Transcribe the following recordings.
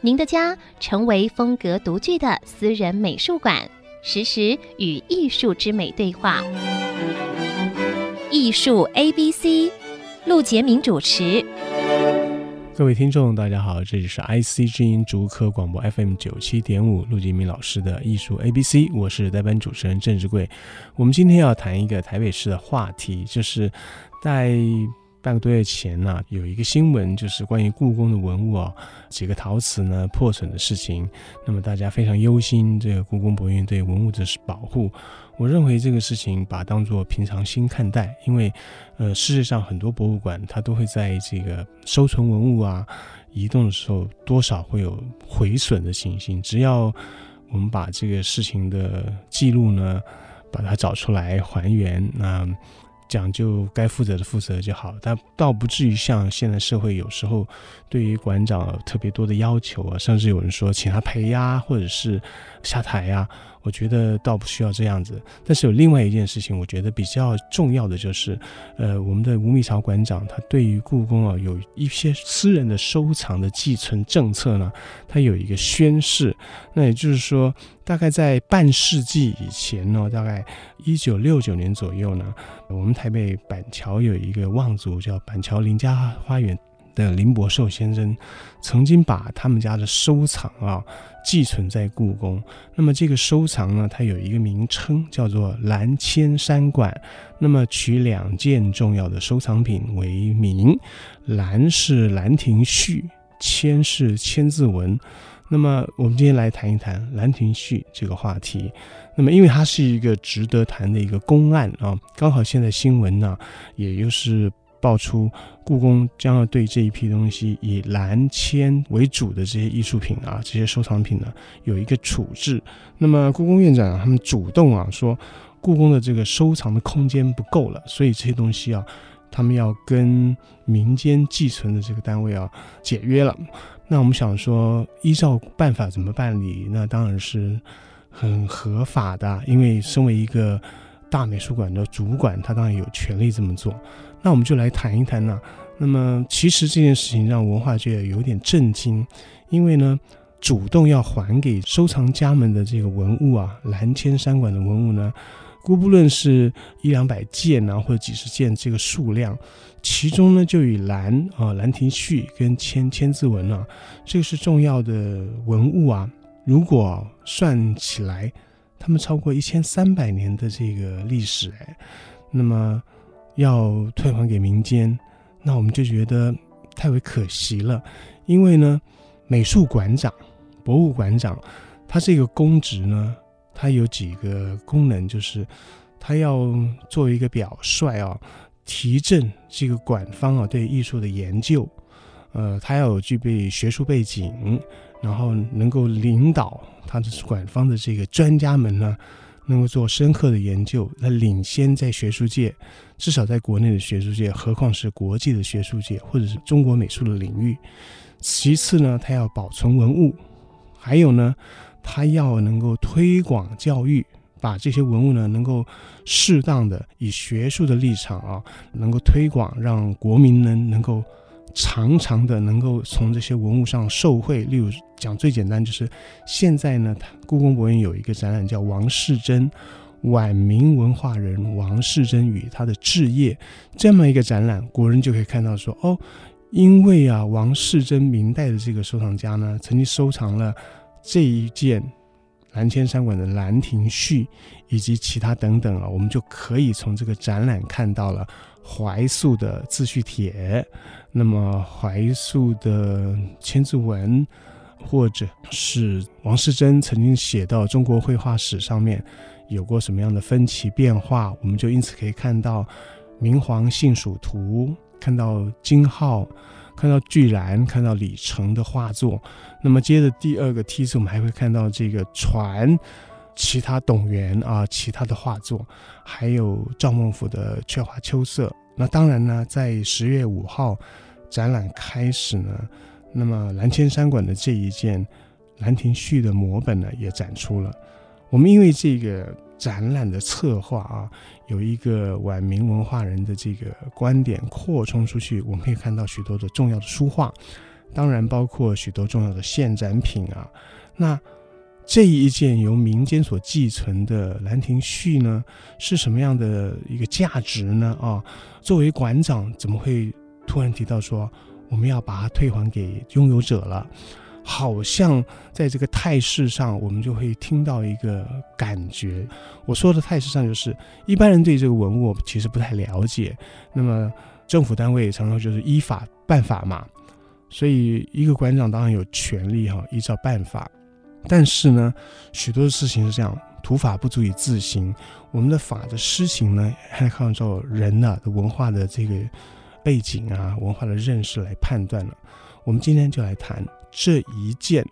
您的家成为风格独具的私人美术馆，实时与艺术之美对话。艺术 A B C，陆杰明主持。各位听众，大家好，这里是 IC 之音竹科广播 FM 九七点五，陆杰明老师的艺术 A B C，我是代班主持人郑志贵。我们今天要谈一个台北市的话题，就是在。半个多月前呢、有一个新闻，就是关于故宫的文物啊，几个陶瓷呢破损的事情。那么大家非常忧心这个故宫博物院对文物的保护。我认为这个事情把当作平常心看待，因为呃，世界上很多博物馆它都会在这个收存文物啊移动的时候，多少会有毁损的情形。只要我们把这个事情的记录呢，把它找出来还原，那。讲究该负责的负责就好，但倒不至于像现在社会有时候对于馆长特别多的要求啊，甚至有人说请他赔呀，或者是下台呀。我觉得倒不需要这样子，但是有另外一件事情，我觉得比较重要的就是，呃，我们的吴密曹馆长他对于故宫啊有一些私人的收藏的寄存政策呢，他有一个宣示。那也就是说，大概在半世纪以前呢，大概一九六九年左右呢，我们台北板桥有一个望族叫板桥林家花园。的林伯寿先生曾经把他们家的收藏啊寄存在故宫。那么这个收藏呢，它有一个名称叫做兰千山馆。那么取两件重要的收藏品为名，兰是兰亭序，千是千字文。那么我们今天来谈一谈兰亭序这个话题。那么因为它是一个值得谈的一个公案啊，刚好现在新闻呢，也就是。爆出故宫将要对这一批东西以兰铅为主的这些艺术品啊，这些收藏品呢，有一个处置。那么故宫院长，他们主动啊说，故宫的这个收藏的空间不够了，所以这些东西啊，他们要跟民间寄存的这个单位啊解约了。那我们想说，依照办法怎么办理？那当然是很合法的，因为身为一个大美术馆的主管，他当然有权利这么做。那我们就来谈一谈呢、那么，其实这件事情让文化界有点震惊，因为呢，主动要还给收藏家们的这个文物啊，蓝千山馆的文物呢，姑不论是一两百件啊，或者几十件这个数量，其中呢，就以兰啊、兰亭序跟千千字文啊，这个是重要的文物啊。如果算起来，他们超过一千三百年的这个历史，哎，那么。要退还给民间，那我们就觉得太为可惜了。因为呢，美术馆长、博物馆长，他这个公职呢，它有几个功能，就是它要作为一个表率啊，提振这个馆方啊对艺术的研究，呃，它要有具备学术背景，然后能够领导它的馆方的这个专家们呢。能够做深刻的研究，来领先在学术界，至少在国内的学术界，何况是国际的学术界，或者是中国美术的领域。其次呢，它要保存文物，还有呢，他要能够推广教育，把这些文物呢，能够适当的以学术的立场啊，能够推广，让国民呢能够。常常的能够从这些文物上受惠，例如讲最简单就是，现在呢，故宫博物院有一个展览叫王世贞，晚明文化人王世贞与他的置业，这么一个展览，国人就可以看到说，哦，因为啊，王世贞明代的这个收藏家呢，曾经收藏了这一件兰千山馆的兰亭序以及其他等等啊，我们就可以从这个展览看到了怀素的自序帖。那么怀素的千字文，或者是王世贞曾经写到中国绘画史上面有过什么样的分歧变化，我们就因此可以看到明皇幸蜀图，看到金号，看到巨兰，看到李成的画作。那么接着第二个梯次，我们还会看到这个船，其他董源啊，其他的画作，还有赵孟頫的《鹊华秋色》。那当然呢，在十月五号展览开始呢，那么兰千山馆的这一件《兰亭序》的摹本呢也展出了。我们因为这个展览的策划啊，有一个晚明文化人的这个观点扩充出去，我们可以看到许多的重要的书画。当然，包括许多重要的现展品啊。那这一件由民间所寄存的《兰亭序》呢，是什么样的一个价值呢？啊，作为馆长，怎么会突然提到说我们要把它退还给拥有者了？好像在这个态势上，我们就会听到一个感觉。我说的态势上，就是一般人对这个文物其实不太了解。那么政府单位常常就是依法办法嘛。所以，一个馆长当然有权利哈，依照办法。但是呢，许多的事情是这样，土法不足以自行。我们的法的施行呢，还靠照人呐的文化的这个背景啊，文化的认识来判断了。我们今天就来谈这一件《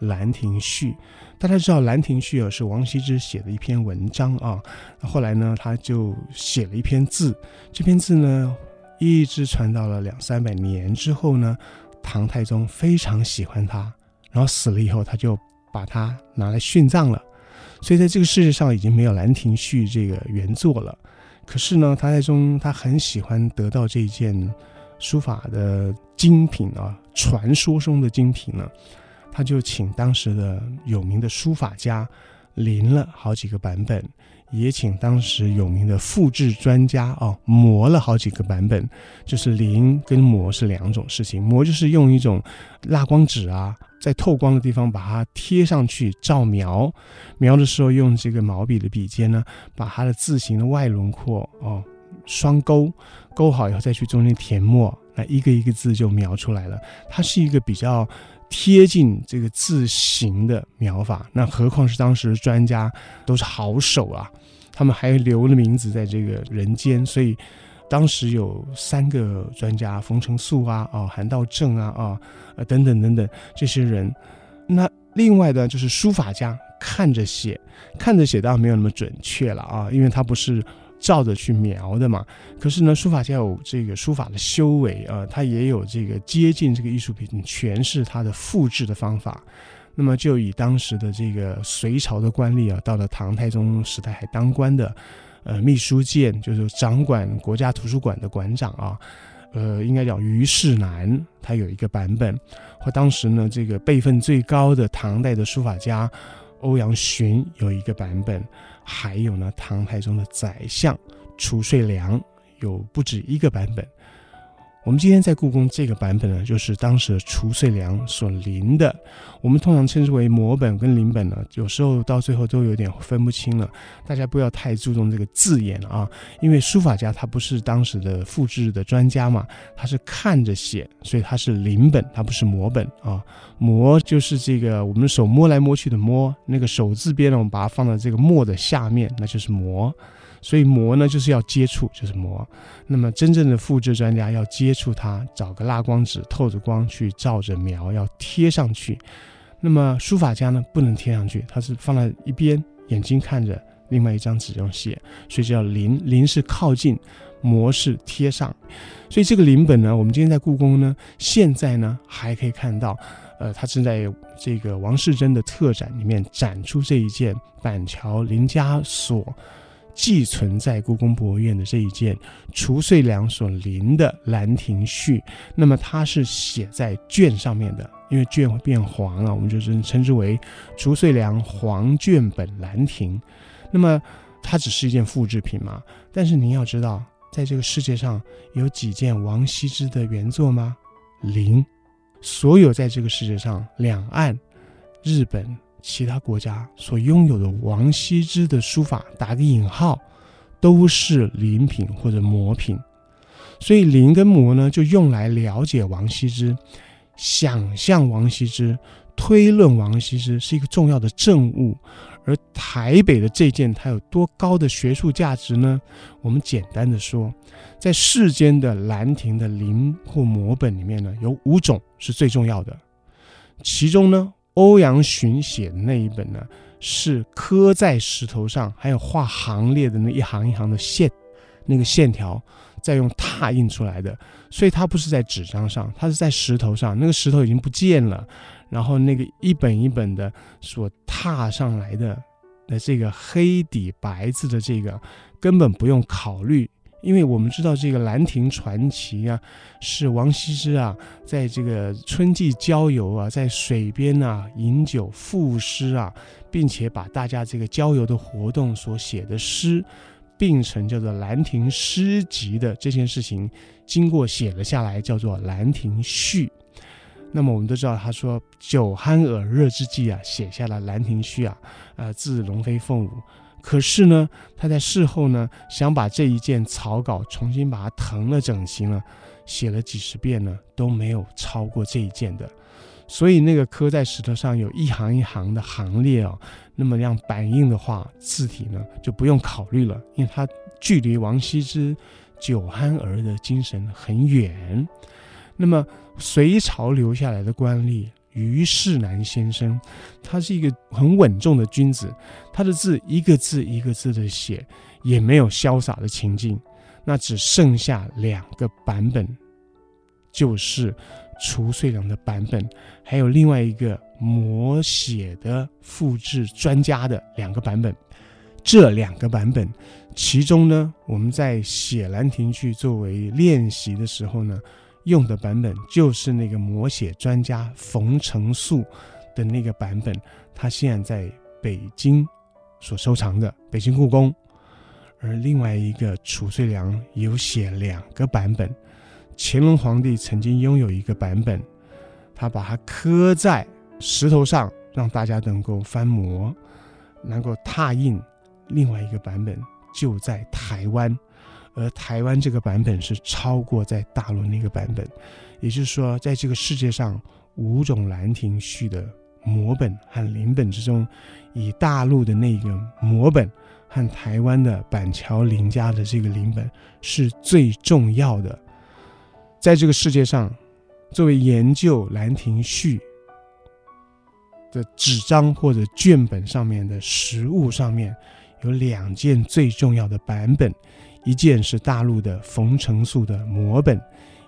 兰亭序》。大家知道，《兰亭序》啊是王羲之写的一篇文章啊。后来呢，他就写了一篇字，这篇字呢，一直传到了两三百年之后呢。唐太宗非常喜欢他，然后死了以后，他就把他拿来殉葬了。所以在这个世界上已经没有《兰亭序》这个原作了。可是呢，唐太宗他很喜欢得到这件书法的精品啊，传说中的精品呢，他就请当时的有名的书法家临了好几个版本。也请当时有名的复制专家啊，摹了好几个版本，就是临跟摹是两种事情。摹就是用一种蜡光纸啊，在透光的地方把它贴上去照描，描的时候用这个毛笔的笔尖呢，把它的字形的外轮廓哦双勾，勾好以后再去中间填墨，那一个一个字就描出来了。它是一个比较。贴近这个字形的描法，那何况是当时专家都是好手啊，他们还留了名字在这个人间，所以当时有三个专家，冯承素啊，啊，韩道正啊，啊，呃，等等等等这些人。那另外的就是书法家看着写，看着写当然没有那么准确了啊，因为他不是。照着去描的嘛，可是呢，书法家有这个书法的修为啊，他也有这个接近这个艺术品诠释它的复制的方法。那么就以当时的这个隋朝的官吏啊，到了唐太宗时代还当官的，呃，秘书监就是掌管国家图书馆的馆长啊，呃，应该叫虞世南，他有一个版本，或当时呢这个辈分最高的唐代的书法家欧阳询有一个版本。还有呢，唐太宗的宰相褚遂良有不止一个版本。我们今天在故宫这个版本呢，就是当时褚遂良所临的。我们通常称之为摹本跟临本呢，有时候到最后都有点分不清了。大家不要太注重这个字眼啊，因为书法家他不是当时的复制的专家嘛，他是看着写，所以他是临本，他不是摹本啊。摹就是这个我们手摸来摸去的摸，那个手字边呢，我们把它放在这个墨的下面，那就是摹。所以摹呢，就是要接触，就是摹。那么真正的复制专家要接触它，找个蜡光纸透着光去照着描，要贴上去。那么书法家呢，不能贴上去，他是放在一边，眼睛看着另外一张纸上写，所以叫临。临是靠近，摹是贴上。所以这个临本呢，我们今天在故宫呢，现在呢还可以看到，呃，他正在这个王世贞的特展里面展出这一件板桥林家所。寄存在故宫博物院的这一件褚遂良所临的《兰亭序》，那么它是写在卷上面的，因为卷会变黄啊，我们就是称之为褚遂良黄卷本兰亭。那么它只是一件复制品嘛？但是您要知道，在这个世界上有几件王羲之的原作吗？零。所有在这个世界上，两岸、日本。其他国家所拥有的王羲之的书法，打个引号，都是临品或者摹品。所以临跟摹呢，就用来了解王羲之、想象王羲之、推论王羲之，是一个重要的证物。而台北的这件它有多高的学术价值呢？我们简单的说，在世间的兰亭的临或摹本里面呢，有五种是最重要的。其中呢，欧阳询写的那一本呢，是刻在石头上，还有画行列的那一行一行的线，那个线条再用拓印出来的，所以它不是在纸张上，它是在石头上，那个石头已经不见了，然后那个一本一本的所拓上来的的这个黑底白字的这个，根本不用考虑。因为我们知道这个《兰亭传奇》啊，是王羲之啊，在这个春季郊游啊，在水边啊饮酒赋诗啊，并且把大家这个郊游的活动所写的诗，并成叫做《兰亭诗集》的这件事情，经过写了下来，叫做《兰亭序》。那么我们都知道，他说酒酣耳热之际啊，写下了《兰亭序》啊，呃，自龙飞凤舞。可是呢，他在事后呢，想把这一件草稿重新把它謄了整形了，写了几十遍呢，都没有超过这一件的。所以那个刻在石头上有一行一行的行列哦，那么样板印的话，字体呢就不用考虑了，因为它距离王羲之酒酣儿的精神很远。那么隋朝留下来的官吏。虞世南先生，他是一个很稳重的君子，他的字一个字一个字的写，也没有潇洒的情境。那只剩下两个版本，就是褚遂良的版本，还有另外一个摹写的复制专家的两个版本。这两个版本，其中呢，我们在写《兰亭序》作为练习的时候呢。用的版本就是那个摹写专家冯承素的那个版本，他现在在北京所收藏的北京故宫。而另外一个褚遂良有写两个版本，乾隆皇帝曾经拥有一个版本，他把它刻在石头上，让大家能够翻模，能够拓印。另外一个版本就在台湾。而台湾这个版本是超过在大陆那个版本，也就是说，在这个世界上五种《兰亭序》的摹本和临本之中，以大陆的那个摹本和台湾的板桥林家的这个临本是最重要的。在这个世界上，作为研究《兰亭序》的纸张或者卷本上面的实物上面，有两件最重要的版本。一件是大陆的冯承素的摹本，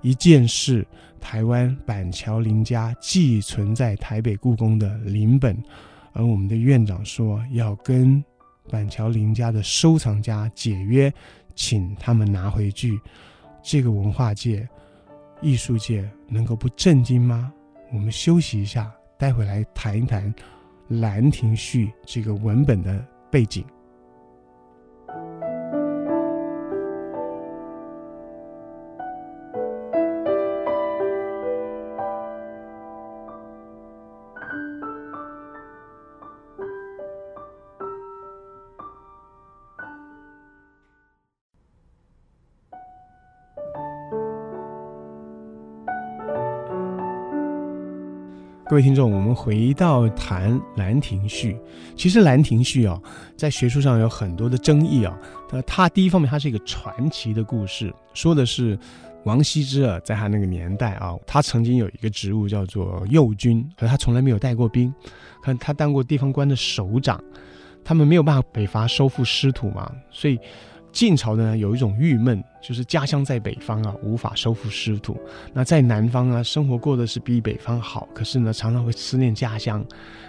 一件是台湾板桥林家寄存在台北故宫的临本，而我们的院长说要跟板桥林家的收藏家解约，请他们拿回去。这个文化界、艺术界能够不震惊吗？我们休息一下，待会来谈一谈《兰亭序》这个文本的背景。各位听众，我们回到谈《兰亭序》。其实《兰亭序》啊，在学术上有很多的争议啊。它它第一方面，它是一个传奇的故事，说的是王羲之啊，在他那个年代啊，他曾经有一个职务叫做右军，可他从来没有带过兵，可他当过地方官的首长。他们没有办法北伐收复失土嘛，所以。晋朝呢，有一种郁闷，就是家乡在北方啊，无法收复失土。那在南方啊，生活过得是比北方好，可是呢，常常会思念家乡。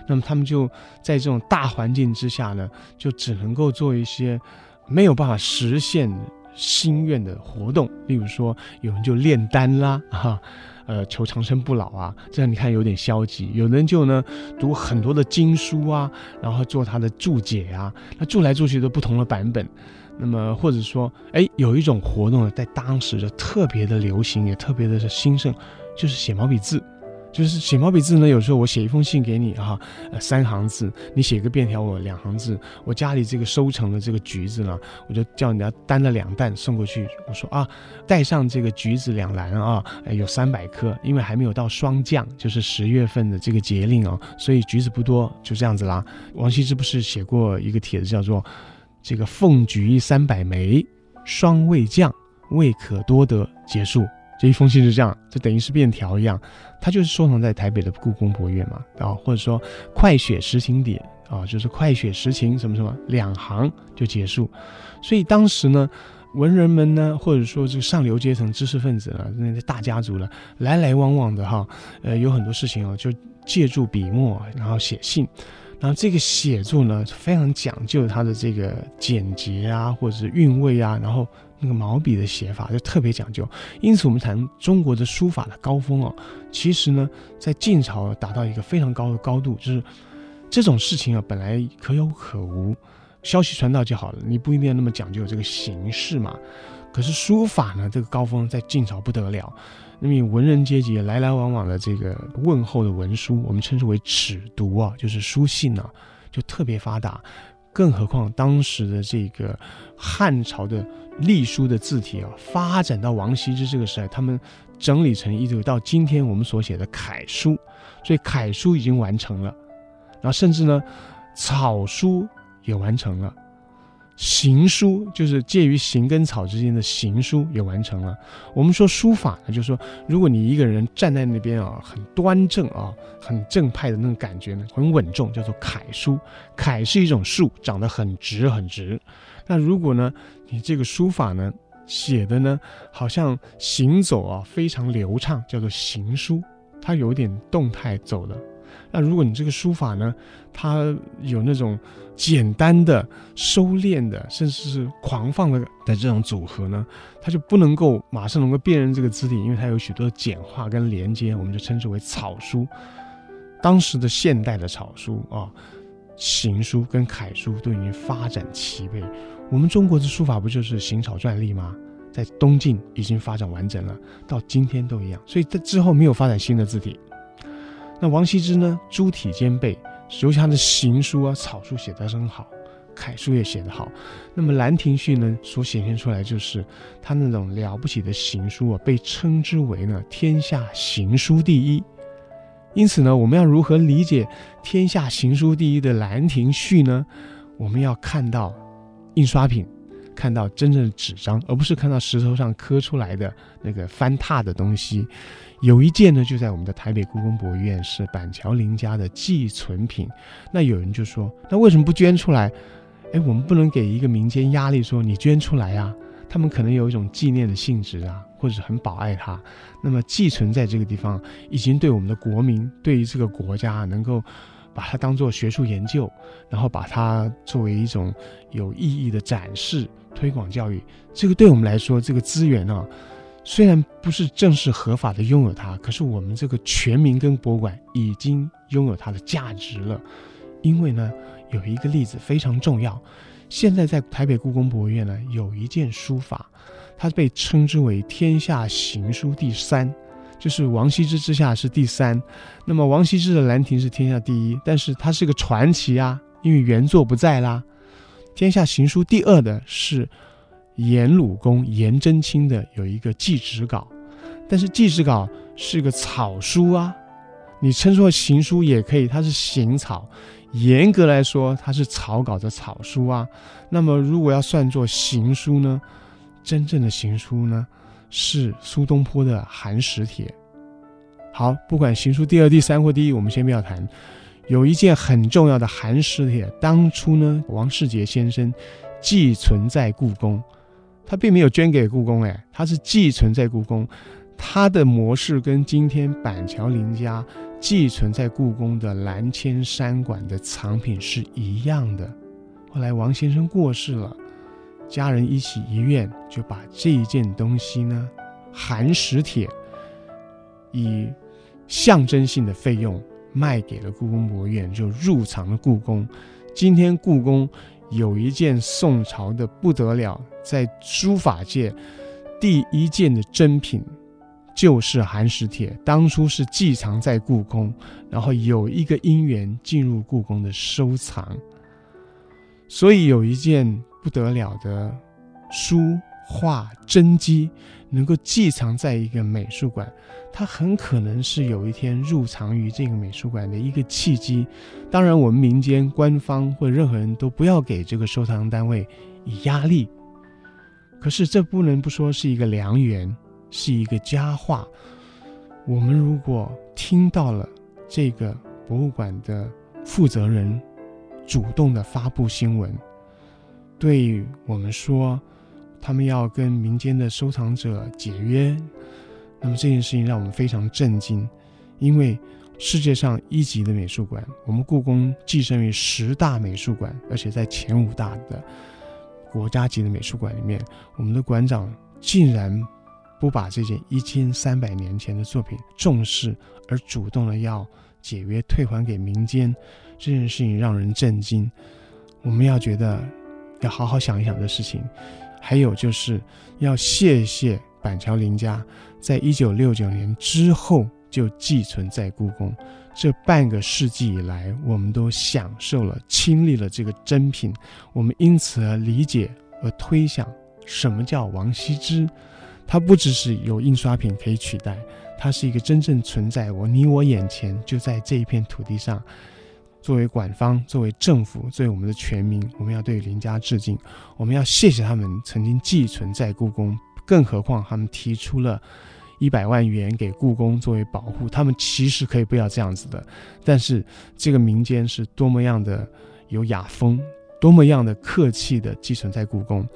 那么他们就在这种大环境之下呢，就只能够做一些没有办法实现心愿的活动。例如说，有人就炼丹啦，啊，呃，求长生不老啊，这样你看有点消极。有人就呢，读很多的经书啊，然后做他的注解啊，那注来注去都不同的版本。那么，或者说，哎，有一种活动呢，在当时就特别的流行，也特别的兴盛，就是写毛笔字。就是写毛笔字呢，有时候我写一封信给你哈，呃，三行字，你写个便条我两行字。我家里这个收成的这个橘子呢，我就叫人家担了两担送过去。我说啊，带上这个橘子两篮啊，有三百颗，因为还没有到霜降，就是十月份的这个节令啊，所以橘子不多，就这样子啦。王羲之不是写过一个帖子叫做“这个凤菊三百枚，双未降，未可多得”，结束。这一封信是这样，就等于是便条一样，它就是收藏在台北的故宫博物院嘛，啊，或者说“快雪时晴帖”啊，就是“快雪时晴”什么什么两行就结束。所以当时呢，文人们呢，或者说这个上流阶层知识分子呢，那些大家族呢，来来往往的哈，呃，有很多事情啊，就借助笔墨然后写信，然后这个写作呢非常讲究它的这个简洁啊，或者是韵味啊，然后。那个毛笔的写法就特别讲究，因此我们谈中国的书法的高峰哦，其实呢，在晋朝达到一个非常高的高度，就是这种事情啊，本来可有可无，消息传到就好了，你不一定要那么讲究这个形式嘛。可是书法呢，这个高峰在晋朝不得了，那么文人阶级来来往往的这个问候的文书，我们称之为尺牍啊，就是书信啊，就特别发达。更何况当时的这个汉朝的隶书的字体啊，发展到王羲之这个时代，他们整理成一个到今天我们所写的楷书，所以楷书已经完成了，然后甚至呢，草书也完成了。行书就是介于行跟草之间的行书也完成了。我们说书法呢，就是说，如果你一个人站在那边啊，很端正啊，很正派的那种感觉呢，很稳重，叫做楷书。楷是一种树，长得很直很直。那如果呢，你这个书法呢，写的呢，好像行走啊非常流畅，叫做行书，它有点动态走的。那如果你这个书法呢，它有那种简单的、收敛的，甚至是狂放的的这种组合呢，它就不能够马上能够辨认这个字体，因为它有许多简化跟连接，我们就称之为草书。当时的现代的草书啊，行书跟楷书都已经发展齐备。我们中国的书法不就是行草篆隶吗？在东晋已经发展完整了，到今天都一样。所以在之后没有发展新的字体。那王羲之呢，诸体兼备，尤其他的行书啊、草书写得真好，楷书也写得好。那么《兰亭序》呢，所显现出来就是他那种了不起的行书啊，被称之为呢天下行书第一。因此呢，我们要如何理解天下行书第一的《兰亭序》呢？我们要看到印刷品。看到真正的纸张，而不是看到石头上刻出来的那个翻踏的东西。有一件呢，就在我们的台北故宫博物院，是板桥林家的寄存品。那有人就说，那为什么不捐出来？哎，我们不能给一个民间压力，说你捐出来啊。他们可能有一种纪念的性质啊，或者很保爱它。那么寄存在这个地方，已经对我们的国民，对于这个国家能够。把它当做学术研究，然后把它作为一种有意义的展示、推广教育。这个对我们来说，这个资源啊，虽然不是正式合法的拥有它，可是我们这个全民跟博物馆已经拥有它的价值了。因为呢，有一个例子非常重要。现在在台北故宫博物院呢，有一件书法，它被称之为天下行书第三。就是王羲之之下是第三，那么王羲之的《兰亭》是天下第一，但是它是个传奇啊，因为原作不在啦。天下行书第二的是颜鲁公颜真卿的有一个祭侄稿，但是祭侄稿是个草书啊，你称作行书也可以，它是行草，严格来说它是草稿的草书啊。那么如果要算作行书呢，真正的行书呢？是苏东坡的《寒食帖》。好，不管行书第二、第三或第一，我们先不要谈。有一件很重要的《寒食帖》，当初呢，王世杰先生寄存在故宫，他并没有捐给故宫，哎，他是寄存在故宫。他的模式跟今天板桥林家寄存在故宫的蓝千山馆的藏品是一样的。后来王先生过世了。家人一起遗愿，就把这一件东西呢，《寒食帖》以象征性的费用卖给了故宫博物院，就入藏了故宫。今天故宫有一件宋朝的不得了，在书法界第一件的珍品，就是寒食帖，当初是寄藏在故宫，然后有一个因缘进入故宫的收藏，所以有一件不得了的书画真迹能够寄藏在一个美术馆，它很可能是有一天入藏于这个美术馆的一个契机。当然，我们民间官方或任何人都不要给这个收藏单位以压力。可是这不能不说是一个良缘，是一个佳话。我们如果听到了这个博物馆的负责人主动的发布新闻，对我们说他们要跟民间的收藏者解约，那么这件事情让我们非常震惊，因为世界上一级的美术馆，我们故宫跻身于十大美术馆，而且在前五大的。国家级的美术馆里面，我们的馆长竟然不把这件一千三百年前的作品重视，而主动的要解约退还给民间，这件事情让人震惊。我们要觉得要好好想一想这事情。还有就是要谢谢板桥林家，在一九六九年之后就寄存在故宫。这半个世纪以来，我们都享受了、亲历了这个珍品，我们因此而理解而推想什么叫王羲之。它不只是有印刷品可以取代，它是一个真正存在我你我眼前，就在这一片土地上。作为馆方，作为政府，作为我们的全民，我们要对林家致敬，我们要谢谢他们曾经寄存在故宫。更何况他们提出了。一百万元给故宫作为保护，他们其实可以不要这样子的，但是这个民间是多么样的有雅风，多么样的客气的寄存在故宫。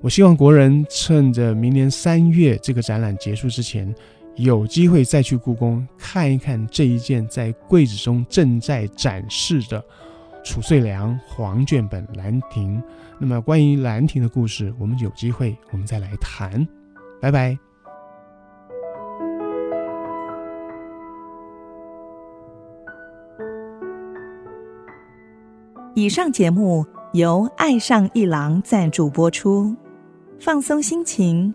我希望国人趁着明年三月这个展览结束之前，有机会再去故宫看一看这一件在柜子中正在展示的褚遂良黄卷本《兰亭》。那么关于《兰亭》的故事，我们有机会我们再来谈。拜拜。以上节目由爱上一郎赞助播出，放松心情，